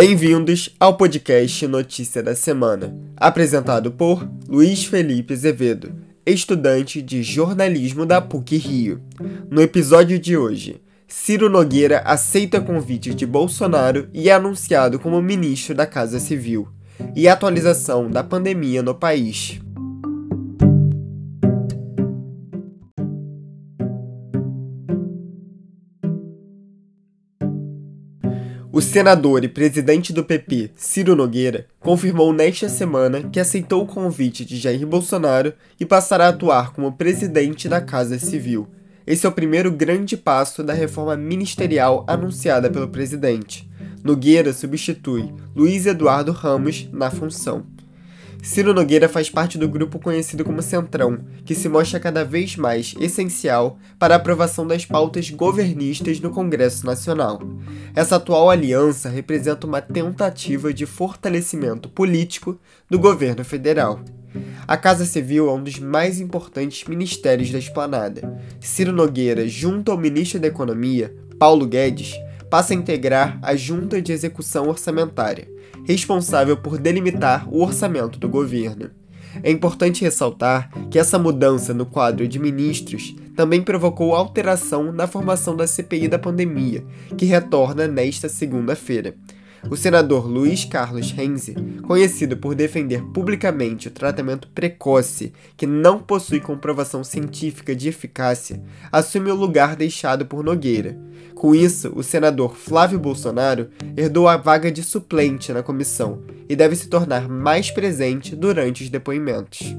Bem-vindos ao podcast Notícia da Semana, apresentado por Luiz Felipe Azevedo, estudante de jornalismo da PUC Rio. No episódio de hoje, Ciro Nogueira aceita convite de Bolsonaro e é anunciado como ministro da Casa Civil, e atualização da pandemia no país. O senador e presidente do PP, Ciro Nogueira, confirmou nesta semana que aceitou o convite de Jair Bolsonaro e passará a atuar como presidente da Casa Civil. Esse é o primeiro grande passo da reforma ministerial anunciada pelo presidente. Nogueira substitui Luiz Eduardo Ramos na função. Ciro Nogueira faz parte do grupo conhecido como Centrão, que se mostra cada vez mais essencial para a aprovação das pautas governistas no Congresso Nacional. Essa atual aliança representa uma tentativa de fortalecimento político do governo federal. A Casa Civil é um dos mais importantes ministérios da esplanada. Ciro Nogueira, junto ao ministro da Economia, Paulo Guedes, passa a integrar a Junta de Execução Orçamentária, responsável por delimitar o orçamento do governo. É importante ressaltar que essa mudança no quadro de ministros também provocou alteração na formação da CPI da pandemia, que retorna nesta segunda-feira. O senador Luiz Carlos Renzi, conhecido por defender publicamente o tratamento precoce que não possui comprovação científica de eficácia, assume o lugar deixado por Nogueira. Com isso, o senador Flávio Bolsonaro herdou a vaga de suplente na comissão e deve se tornar mais presente durante os depoimentos.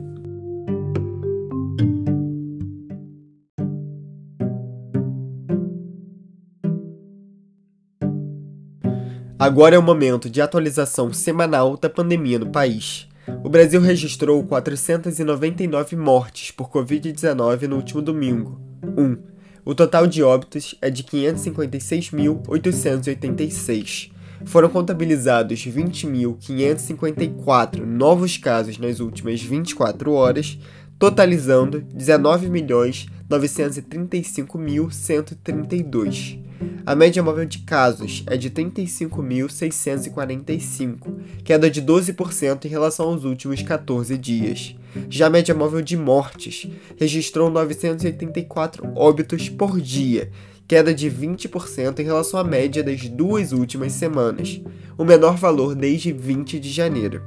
Agora é o momento de atualização semanal da pandemia no país. O Brasil registrou 499 mortes por Covid-19 no último domingo. 1. Um, o total de óbitos é de 556.886. Foram contabilizados 20.554 novos casos nas últimas 24 horas, totalizando 19.935.132. A média móvel de casos é de 35.645, queda de 12% em relação aos últimos 14 dias. Já a média móvel de mortes registrou 984 óbitos por dia, queda de 20% em relação à média das duas últimas semanas, o menor valor desde 20 de janeiro.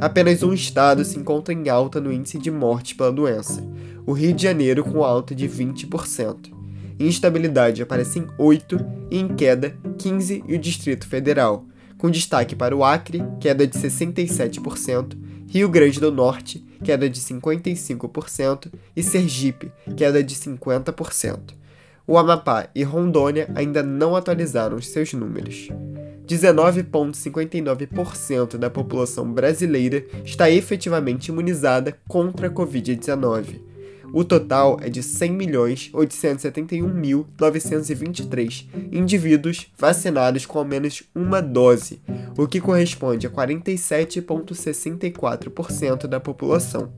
Apenas um estado se encontra em alta no índice de morte pela doença, o Rio de Janeiro com alta de 20% instabilidade aparece em 8 e em queda 15 e o Distrito Federal, com destaque para o Acre, queda de 67%, Rio Grande do Norte, queda de 55% e Sergipe, queda de 50%. O Amapá e Rondônia ainda não atualizaram os seus números. 19,59% da população brasileira está efetivamente imunizada contra a Covid-19 o total é de 100.871.923 indivíduos vacinados com ao menos uma dose, o que corresponde a 47,64% da população.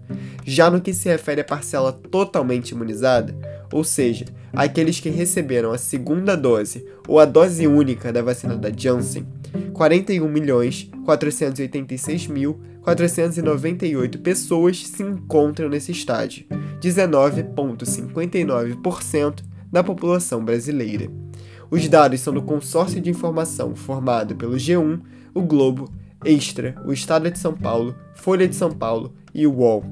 Já no que se refere à parcela totalmente imunizada, ou seja, aqueles que receberam a segunda dose ou a dose única da vacina da Janssen, 41.486.498 pessoas se encontram nesse estágio, 19,59% da população brasileira. Os dados são do consórcio de informação formado pelo G1, o Globo, Extra, o Estado de São Paulo, Folha de São Paulo e o UOL.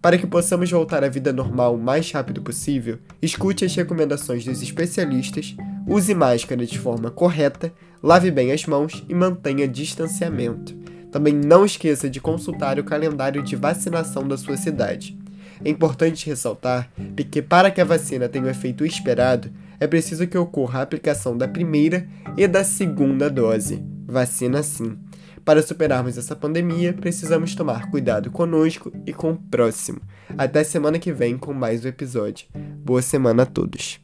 Para que possamos voltar à vida normal o mais rápido possível, escute as recomendações dos especialistas, use máscara de forma correta, lave bem as mãos e mantenha distanciamento. Também não esqueça de consultar o calendário de vacinação da sua cidade. É importante ressaltar que, para que a vacina tenha o efeito esperado, é preciso que ocorra a aplicação da primeira e da segunda dose. Vacina sim. Para superarmos essa pandemia, precisamos tomar cuidado conosco e com o próximo. Até semana que vem com mais um episódio. Boa semana a todos.